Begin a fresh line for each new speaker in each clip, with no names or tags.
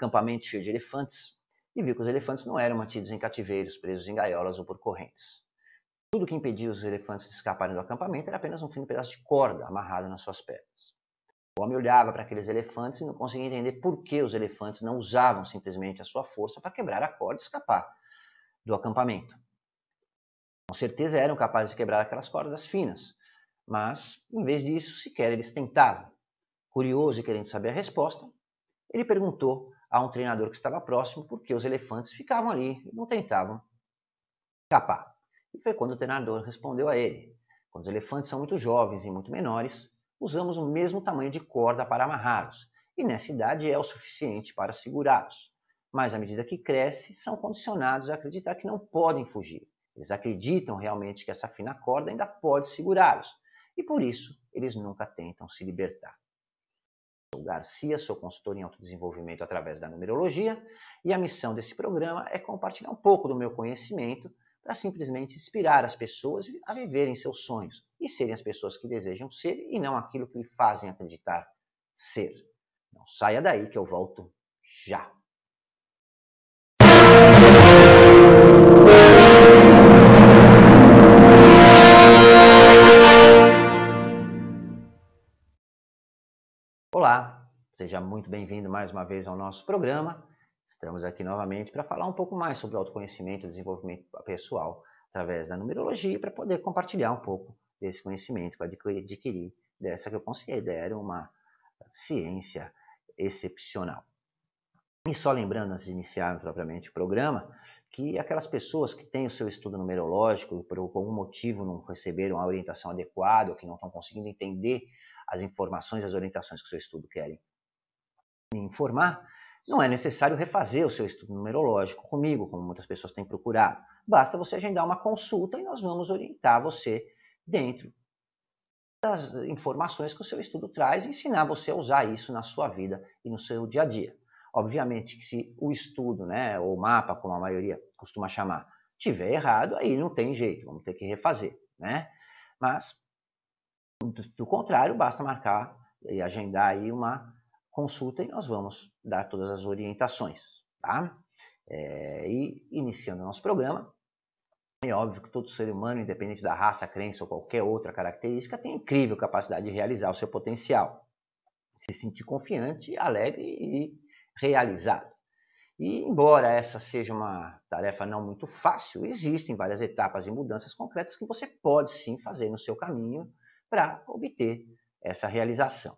acampamento cheio de elefantes e viu que os elefantes não eram mantidos em cativeiros, presos em gaiolas ou por correntes. Tudo que impedia os elefantes de escaparem do acampamento era apenas um fino pedaço de corda amarrado nas suas pernas. O homem olhava para aqueles elefantes e não conseguia entender por que os elefantes não usavam simplesmente a sua força para quebrar a corda e escapar do acampamento. Com certeza eram capazes de quebrar aquelas cordas finas, mas, em vez disso, sequer eles tentavam. Curioso e querendo saber a resposta, ele perguntou a um treinador que estava próximo por que os elefantes ficavam ali e não tentavam escapar. E foi quando o treinador respondeu a ele: Quando os elefantes são muito jovens e muito menores, usamos o mesmo tamanho de corda para amarrá-los, e nessa idade é o suficiente para segurá-los. Mas à medida que crescem, são condicionados a acreditar que não podem fugir. Eles acreditam realmente que essa fina corda ainda pode segurá-los, e por isso eles nunca tentam se libertar. Sou Garcia, sou consultor em autodesenvolvimento através da numerologia e a missão desse programa é compartilhar um pouco do meu conhecimento para simplesmente inspirar as pessoas a viverem seus sonhos e serem as pessoas que desejam ser e não aquilo que lhe fazem acreditar ser. Não saia daí que eu volto já. Olá, seja muito bem-vindo mais uma vez ao nosso programa. Estamos aqui novamente para falar um pouco mais sobre autoconhecimento e desenvolvimento pessoal através da numerologia para poder compartilhar um pouco desse conhecimento que eu adquiri dessa que eu considero uma ciência excepcional. E só lembrando, antes de iniciar propriamente o programa, que aquelas pessoas que têm o seu estudo numerológico por algum motivo não receberam a orientação adequada ou que não estão conseguindo entender as informações, as orientações que o seu estudo querem informar, não é necessário refazer o seu estudo numerológico comigo, como muitas pessoas têm procurado. Basta você agendar uma consulta e nós vamos orientar você dentro das informações que o seu estudo traz e ensinar você a usar isso na sua vida e no seu dia a dia. Obviamente que se o estudo, né, ou mapa, como a maioria costuma chamar, tiver errado, aí não tem jeito, vamos ter que refazer, né? Mas do contrário, basta marcar e agendar aí uma consulta e nós vamos dar todas as orientações, tá? É, e iniciando o nosso programa, é óbvio que todo ser humano, independente da raça, crença ou qualquer outra característica, tem incrível capacidade de realizar o seu potencial, se sentir confiante, alegre e realizado. E embora essa seja uma tarefa não muito fácil, existem várias etapas e mudanças concretas que você pode sim fazer no seu caminho para obter essa realização.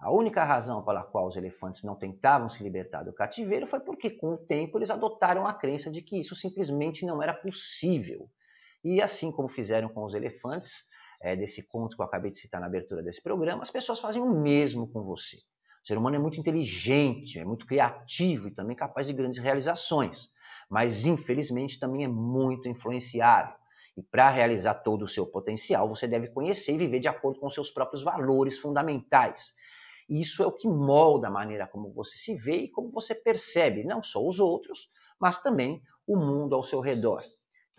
A única razão pela qual os elefantes não tentavam se libertar do cativeiro foi porque, com o tempo, eles adotaram a crença de que isso simplesmente não era possível. E assim como fizeram com os elefantes, é, desse conto que eu acabei de citar na abertura desse programa, as pessoas fazem o mesmo com você. O ser humano é muito inteligente, é muito criativo e também capaz de grandes realizações, mas infelizmente também é muito influenciável. E para realizar todo o seu potencial, você deve conhecer e viver de acordo com seus próprios valores fundamentais. Isso é o que molda a maneira como você se vê e como você percebe não só os outros, mas também o mundo ao seu redor.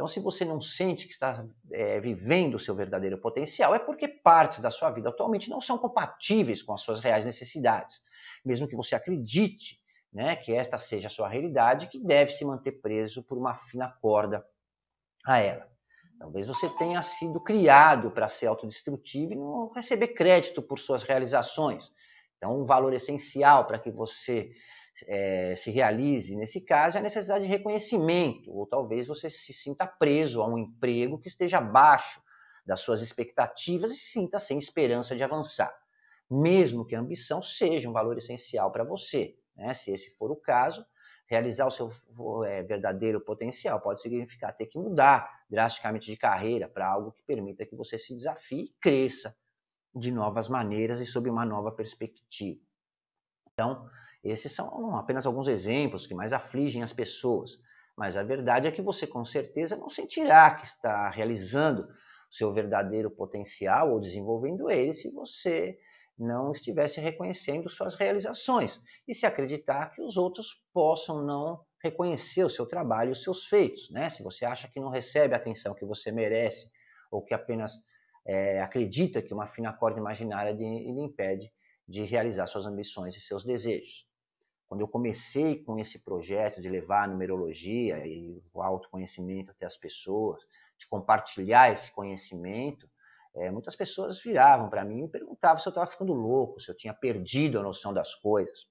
Então, se você não sente que está é, vivendo o seu verdadeiro potencial, é porque partes da sua vida atualmente não são compatíveis com as suas reais necessidades. Mesmo que você acredite né, que esta seja a sua realidade, que deve se manter preso por uma fina corda a ela. Talvez você tenha sido criado para ser autodestrutivo e não receber crédito por suas realizações. Então, um valor essencial para que você é, se realize, nesse caso, é a necessidade de reconhecimento, ou talvez você se sinta preso a um emprego que esteja abaixo das suas expectativas e se sinta sem esperança de avançar, mesmo que a ambição seja um valor essencial para você. Né? Se esse for o caso, realizar o seu é, verdadeiro potencial pode significar ter que mudar drasticamente de carreira para algo que permita que você se desafie e cresça de novas maneiras e sob uma nova perspectiva. Então, esses são apenas alguns exemplos que mais afligem as pessoas, mas a verdade é que você com certeza não sentirá que está realizando seu verdadeiro potencial ou desenvolvendo ele se você não estivesse reconhecendo suas realizações e se acreditar que os outros possam não reconhecer o seu trabalho e os seus feitos. Né? Se você acha que não recebe a atenção que você merece ou que apenas é, acredita que uma fina corda imaginária lhe impede de realizar suas ambições e seus desejos. Quando eu comecei com esse projeto de levar a numerologia e o autoconhecimento até as pessoas, de compartilhar esse conhecimento, é, muitas pessoas viravam para mim e perguntavam se eu estava ficando louco, se eu tinha perdido a noção das coisas.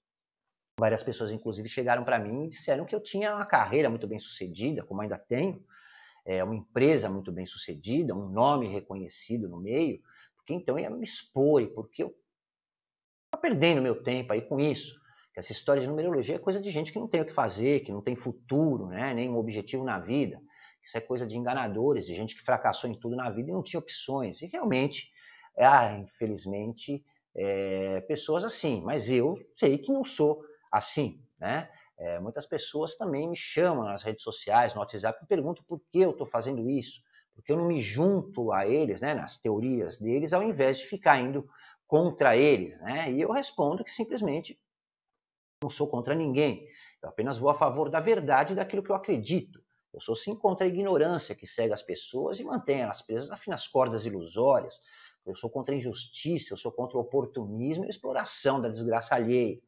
Várias pessoas, inclusive, chegaram para mim e disseram que eu tinha uma carreira muito bem sucedida, como ainda tenho, é, uma empresa muito bem sucedida, um nome reconhecido no meio, porque então eu ia me expor, porque eu estava perdendo meu tempo aí com isso. Essa história de numerologia é coisa de gente que não tem o que fazer, que não tem futuro, né, nem um objetivo na vida. Isso é coisa de enganadores, de gente que fracassou em tudo na vida e não tinha opções. E realmente, há, infelizmente, é, pessoas assim. Mas eu sei que não sou assim, né? É, muitas pessoas também me chamam nas redes sociais, no WhatsApp, e perguntam por que eu estou fazendo isso, porque eu não me junto a eles, né, nas teorias deles, ao invés de ficar indo contra eles, né? E eu respondo que simplesmente não sou contra ninguém, eu apenas vou a favor da verdade daquilo que eu acredito. Eu sou sim contra a ignorância que cega as pessoas e mantém elas presas afinas cordas ilusórias. Eu sou contra a injustiça, eu sou contra o oportunismo e a exploração da desgraça alheia.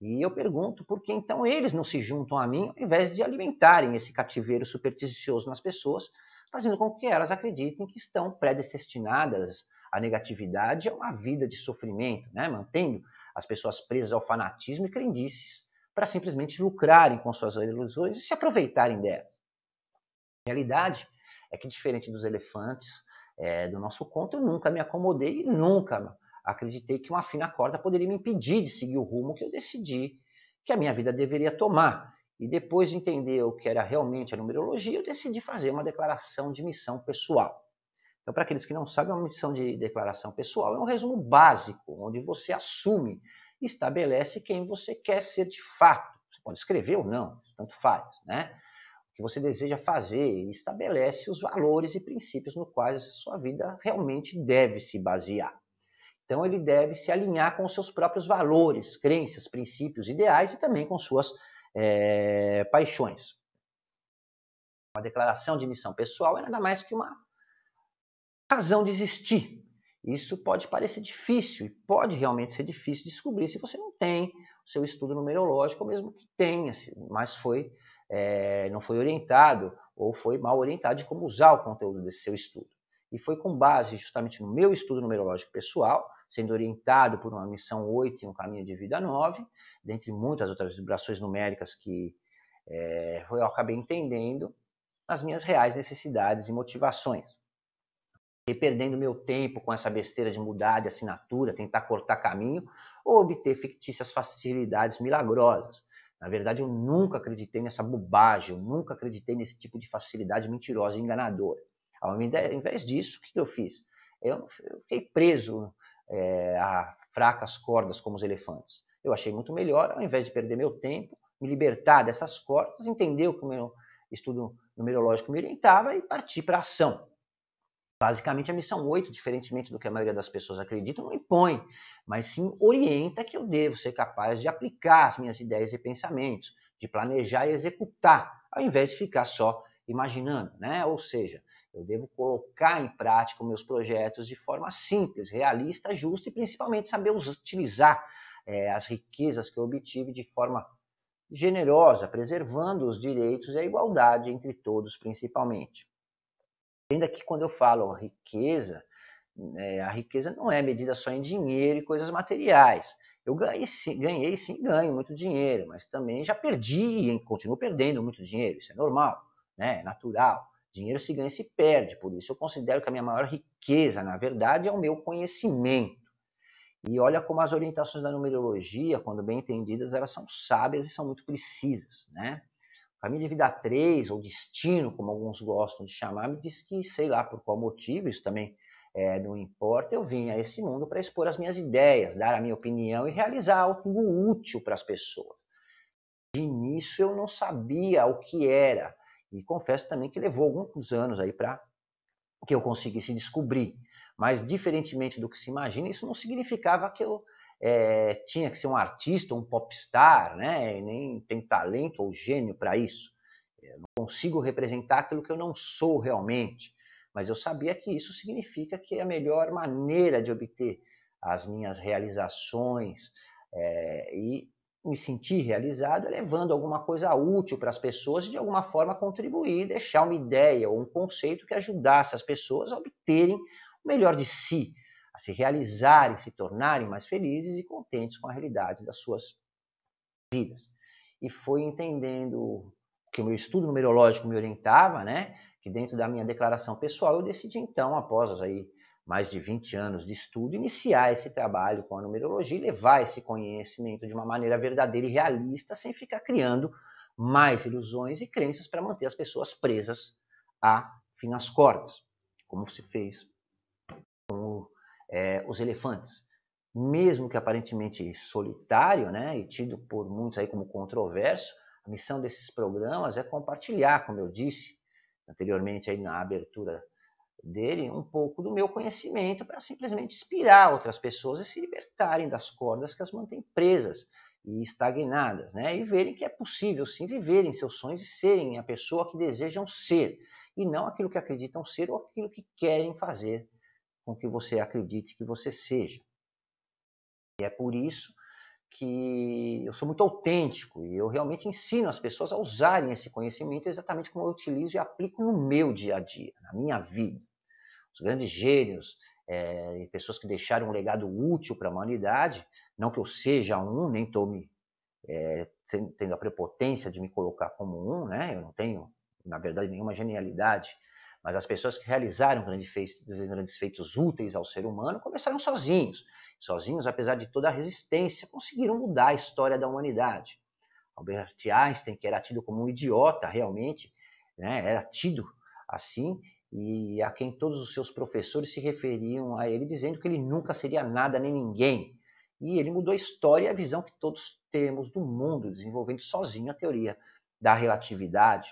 E eu pergunto por que então eles não se juntam a mim ao invés de alimentarem esse cativeiro supersticioso nas pessoas, fazendo com que elas acreditem que estão predestinadas à negatividade a uma vida de sofrimento, né? mantendo as pessoas presas ao fanatismo e crendices para simplesmente lucrarem com suas ilusões e se aproveitarem delas. A realidade é que, diferente dos elefantes é, do nosso conto, eu nunca me acomodei e nunca acreditei que uma fina corda poderia me impedir de seguir o rumo que eu decidi que a minha vida deveria tomar. E depois de entender o que era realmente a numerologia, eu decidi fazer uma declaração de missão pessoal. Então, para aqueles que não sabem, uma missão de declaração pessoal é um resumo básico, onde você assume e estabelece quem você quer ser de fato. Você pode escrever ou não, tanto faz, né? que você deseja fazer e estabelece os valores e princípios no quais a sua vida realmente deve se basear. Então ele deve se alinhar com os seus próprios valores, crenças, princípios, ideais e também com suas é, paixões. Uma declaração de missão pessoal é nada mais que uma razão de existir. Isso pode parecer difícil e pode realmente ser difícil de descobrir se você não tem o seu estudo numerológico, ou mesmo que tenha, mas foi é, não foi orientado ou foi mal orientado de como usar o conteúdo desse seu estudo. E foi com base justamente no meu estudo numerológico pessoal, sendo orientado por uma missão 8 e um caminho de vida 9, dentre muitas outras vibrações numéricas que é, eu acabei entendendo as minhas reais necessidades e motivações. E perdendo meu tempo com essa besteira de mudar de assinatura, tentar cortar caminho ou obter fictícias facilidades milagrosas, na verdade, eu nunca acreditei nessa bobagem, eu nunca acreditei nesse tipo de facilidade mentirosa e enganadora. Ao invés disso, o que eu fiz? Eu, fiquei preso é, a fracas cordas como os elefantes. Eu achei muito melhor, ao invés de perder meu tempo, me libertar dessas cordas, entender o que o meu estudo numerológico me orientava e partir para a ação. Basicamente, a missão 8, diferentemente do que a maioria das pessoas acredita, não impõe, mas sim orienta que eu devo ser capaz de aplicar as minhas ideias e pensamentos, de planejar e executar, ao invés de ficar só imaginando, né? Ou seja, eu devo colocar em prática meus projetos de forma simples, realista, justa e principalmente saber utilizar é, as riquezas que eu obtive de forma generosa, preservando os direitos e a igualdade entre todos, principalmente. Ainda que quando eu falo riqueza, é, a riqueza não é medida só em dinheiro e coisas materiais. Eu ganhei sim, ganhei sim, ganho muito dinheiro, mas também já perdi e continuo perdendo muito dinheiro. Isso é normal, né? é natural. Dinheiro se ganha e se perde, por isso eu considero que a minha maior riqueza, na verdade, é o meu conhecimento. E olha como as orientações da numerologia, quando bem entendidas, elas são sábias e são muito precisas, né? Família vida 3, ou destino, como alguns gostam de chamar, me diz que, sei lá por qual motivo, isso também é, não importa, eu vim a esse mundo para expor as minhas ideias, dar a minha opinião e realizar algo útil para as pessoas. De início eu não sabia o que era, e confesso também que levou alguns anos aí para que eu conseguisse descobrir. Mas, diferentemente do que se imagina, isso não significava que eu é, tinha que ser um artista, um popstar, né? nem tem talento ou gênio para isso. Eu não consigo representar aquilo que eu não sou realmente. Mas eu sabia que isso significa que a melhor maneira de obter as minhas realizações é, e me sentir realizado levando alguma coisa útil para as pessoas e de alguma forma contribuir, deixar uma ideia ou um conceito que ajudasse as pessoas a obterem o melhor de si, se realizarem, se tornarem mais felizes e contentes com a realidade das suas vidas. E foi entendendo que o meu estudo numerológico me orientava, né, que dentro da minha declaração pessoal eu decidi então, após aí mais de 20 anos de estudo, iniciar esse trabalho com a numerologia e levar esse conhecimento de uma maneira verdadeira e realista, sem ficar criando mais ilusões e crenças para manter as pessoas presas a finas cordas, como se fez é, os elefantes. Mesmo que aparentemente solitário, né, e tido por muitos aí como controverso, a missão desses programas é compartilhar, como eu disse anteriormente aí na abertura dele um pouco do meu conhecimento para simplesmente inspirar outras pessoas a se libertarem das cordas que as mantêm presas e estagnadas, né? E verem que é possível sim viverem seus sonhos e serem a pessoa que desejam ser e não aquilo que acreditam ser ou aquilo que querem fazer com que você acredite que você seja. E é por isso que eu sou muito autêntico e eu realmente ensino as pessoas a usarem esse conhecimento exatamente como eu utilizo e aplico no meu dia a dia, na minha vida os grandes gênios, é, pessoas que deixaram um legado útil para a humanidade, não que eu seja um, nem estou me é, tendo a prepotência de me colocar como um, né? Eu não tenho, na verdade, nenhuma genialidade, mas as pessoas que realizaram grandes feitos, úteis ao ser humano começaram sozinhos. Sozinhos, apesar de toda a resistência, conseguiram mudar a história da humanidade. Albert Einstein, que era tido como um idiota realmente, né, era tido assim, e a quem todos os seus professores se referiam a ele, dizendo que ele nunca seria nada nem ninguém. E ele mudou a história e a visão que todos temos do mundo, desenvolvendo sozinho a teoria da relatividade,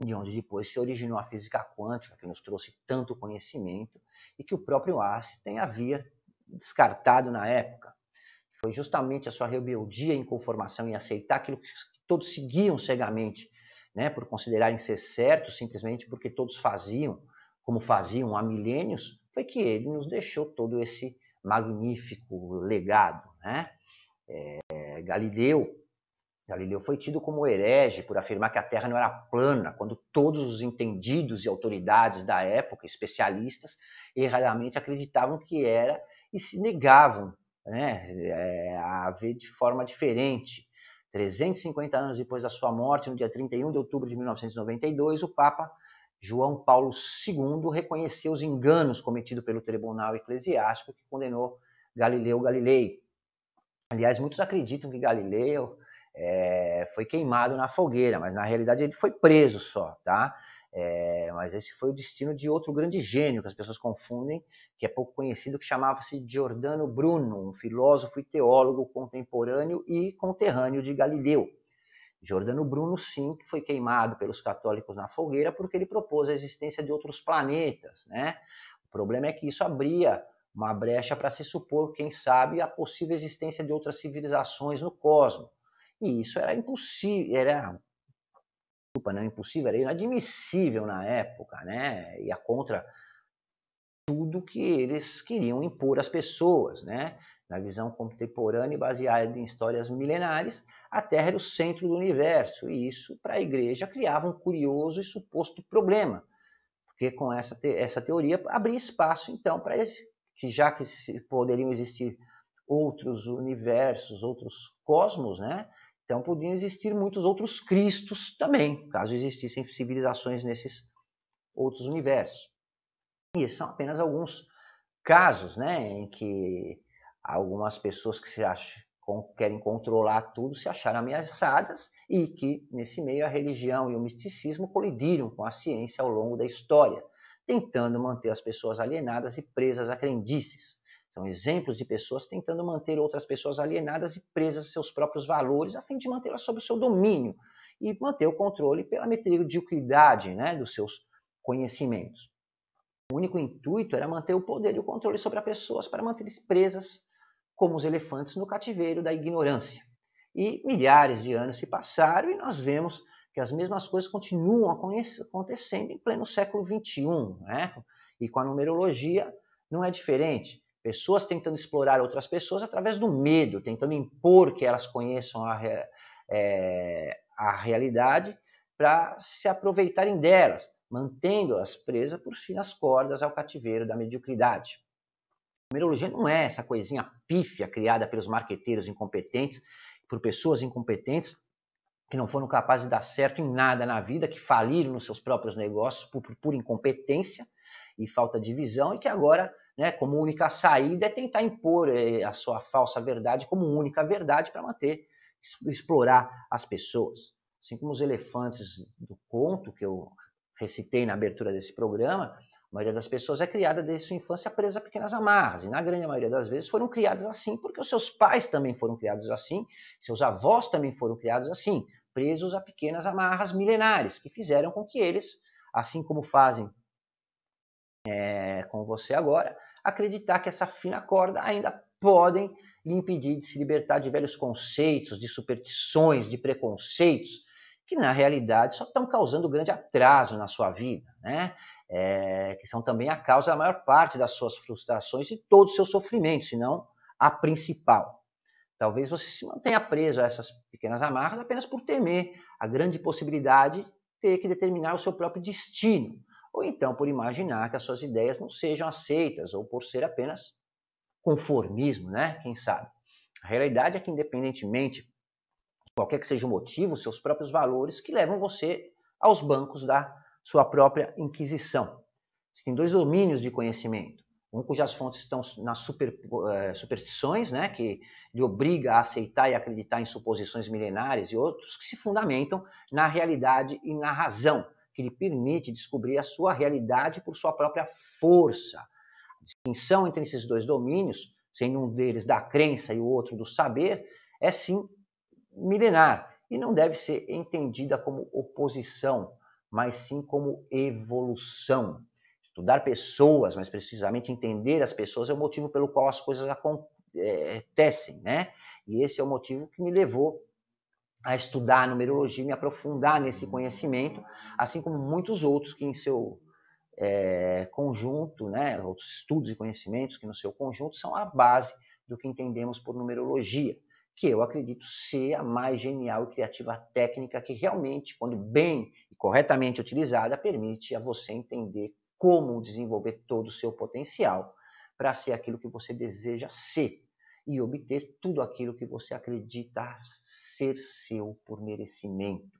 de onde depois se originou a física quântica, que nos trouxe tanto conhecimento e que o próprio Einstein havia descartado na época. Foi justamente a sua rebeldia, em aceitar aquilo que todos seguiam cegamente, né, por considerarem ser certo, simplesmente porque todos faziam como faziam há milênios, foi que ele nos deixou todo esse magnífico legado. Né? É, Galileu, Galileu foi tido como herege por afirmar que a Terra não era plana, quando todos os entendidos e autoridades da época, especialistas, erradamente acreditavam que era e se negavam né, é, a ver de forma diferente. 350 anos depois da sua morte, no dia 31 de outubro de 1992, o Papa João Paulo II reconheceu os enganos cometidos pelo Tribunal Eclesiástico que condenou Galileu Galilei. Aliás, muitos acreditam que Galileu é, foi queimado na fogueira, mas na realidade ele foi preso só, tá? É, mas esse foi o destino de outro grande gênio que as pessoas confundem, que é pouco conhecido, que chamava-se Giordano Bruno, um filósofo e teólogo contemporâneo e conterrâneo de Galileu. Giordano Bruno, sim, que foi queimado pelos católicos na fogueira porque ele propôs a existência de outros planetas. Né? O problema é que isso abria uma brecha para se supor, quem sabe, a possível existência de outras civilizações no cosmos. E isso era impossível, era desculpa, não é impossível, era inadmissível na época, né? Ia contra tudo que eles queriam impor às pessoas, né? Na visão contemporânea e baseada em histórias milenares, a Terra era o centro do universo, e isso, para a igreja, criava um curioso e suposto problema, porque com essa, te essa teoria abria espaço, então, para que já que poderiam existir outros universos, outros cosmos, né? Então podiam existir muitos outros Cristos também, caso existissem civilizações nesses outros universos. E esses são apenas alguns casos né, em que algumas pessoas que se acham, querem controlar tudo se acharam ameaçadas e que, nesse meio, a religião e o misticismo colidiram com a ciência ao longo da história, tentando manter as pessoas alienadas e presas a crendices. São exemplos de pessoas tentando manter outras pessoas alienadas e presas a seus próprios valores, a fim de mantê-las sob o seu domínio e manter o controle pela mediocridade né, dos seus conhecimentos. O único intuito era manter o poder e o controle sobre as pessoas para mantê-las presas como os elefantes no cativeiro da ignorância. E milhares de anos se passaram e nós vemos que as mesmas coisas continuam acontecendo em pleno século XXI. Né? E com a numerologia não é diferente Pessoas tentando explorar outras pessoas através do medo, tentando impor que elas conheçam a, é, a realidade para se aproveitarem delas, mantendo-as presas por finas cordas ao cativeiro da mediocridade. A numerologia não é essa coisinha pífia criada pelos marqueteiros incompetentes, por pessoas incompetentes que não foram capazes de dar certo em nada na vida, que faliram nos seus próprios negócios por, por incompetência e falta de visão e que agora, né, como única saída é tentar impor eh, a sua falsa verdade como única verdade para manter, explorar as pessoas. Assim como os elefantes do conto que eu recitei na abertura desse programa, a maioria das pessoas é criada desde sua infância presa a pequenas amarras. E na grande maioria das vezes foram criadas assim porque os seus pais também foram criados assim, seus avós também foram criados assim, presos a pequenas amarras milenares que fizeram com que eles, assim como fazem é, com você agora, acreditar que essa fina corda ainda podem lhe impedir de se libertar de velhos conceitos, de superstições, de preconceitos, que na realidade só estão causando grande atraso na sua vida, né? É, que são também a causa da maior parte das suas frustrações e todo o seu sofrimento, se não a principal. Talvez você se mantenha preso a essas pequenas amarras apenas por temer a grande possibilidade de ter que determinar o seu próprio destino, ou então por imaginar que as suas ideias não sejam aceitas, ou por ser apenas conformismo, né? Quem sabe? A realidade é que, independentemente qualquer que seja o motivo, seus próprios valores que levam você aos bancos da sua própria inquisição. Existem dois domínios de conhecimento. Um cujas fontes estão nas super, uh, superstições, né, que lhe obriga a aceitar e acreditar em suposições milenares, e outros que se fundamentam na realidade e na razão, que lhe permite descobrir a sua realidade por sua própria força. A distinção entre esses dois domínios, sendo um deles da crença e o outro do saber, é sim milenar e não deve ser entendida como oposição, mas sim como evolução. Estudar pessoas, mas precisamente entender as pessoas, é o motivo pelo qual as coisas acontecem, né? E esse é o motivo que me levou a estudar a numerologia, me aprofundar nesse conhecimento, assim como muitos outros que em seu é, conjunto, né, outros estudos e conhecimentos que no seu conjunto são a base do que entendemos por numerologia que eu acredito ser a mais genial e criativa técnica que realmente, quando bem e corretamente utilizada, permite a você entender como desenvolver todo o seu potencial para ser aquilo que você deseja ser e obter tudo aquilo que você acredita ser seu por merecimento.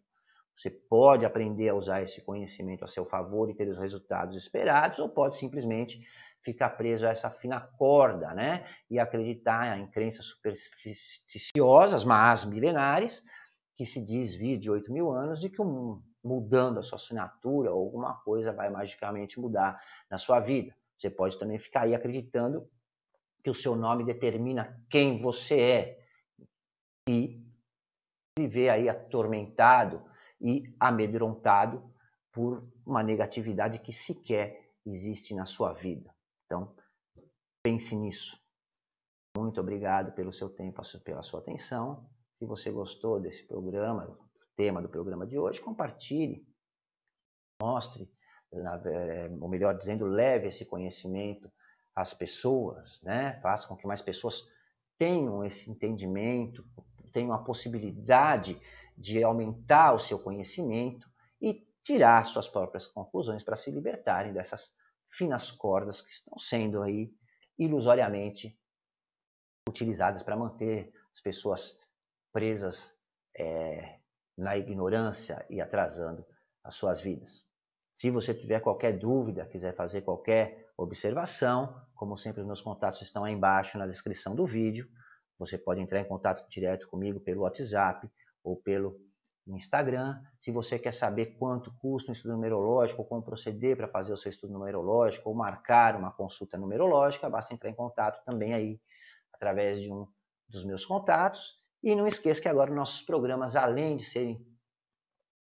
Você pode aprender a usar esse conhecimento a seu favor e ter os resultados esperados, ou pode simplesmente ficar preso a essa fina corda, né? E acreditar em crenças supersticiosas, mas milenares, que se diz vir de 8 mil anos, de que um, mudando a sua assinatura alguma coisa vai magicamente mudar na sua vida. Você pode também ficar aí acreditando que o seu nome determina quem você é e viver aí atormentado e amedrontado por uma negatividade que sequer existe na sua vida. Então, pense nisso. Muito obrigado pelo seu tempo, pela sua atenção. Se você gostou desse programa, do tema do programa de hoje, compartilhe, mostre, eh, ou melhor dizendo, leve esse conhecimento às pessoas, né? Faça com que mais pessoas tenham esse entendimento, tenham a possibilidade de aumentar o seu conhecimento e tirar suas próprias conclusões para se libertarem dessas finas cordas que estão sendo aí ilusoriamente utilizadas para manter as pessoas presas é, na ignorância e atrasando as suas vidas. Se você tiver qualquer dúvida, quiser fazer qualquer observação, como sempre, os meus contatos estão aí embaixo na descrição do vídeo. Você pode entrar em contato direto comigo pelo WhatsApp ou pelo Instagram. Se você quer saber quanto custa um estudo numerológico, como proceder para fazer o seu estudo numerológico, ou marcar uma consulta numerológica, basta entrar em contato também aí através de um dos meus contatos. E não esqueça que agora nossos programas, além de serem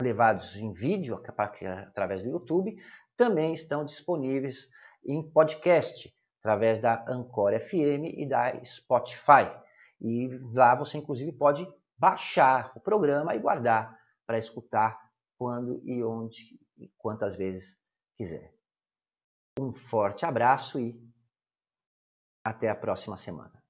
levados em vídeo através do YouTube, também estão disponíveis em podcast através da Anchor FM e da Spotify. E lá você inclusive pode baixar o programa e guardar para escutar quando e onde e quantas vezes quiser. Um forte abraço e Até a próxima semana.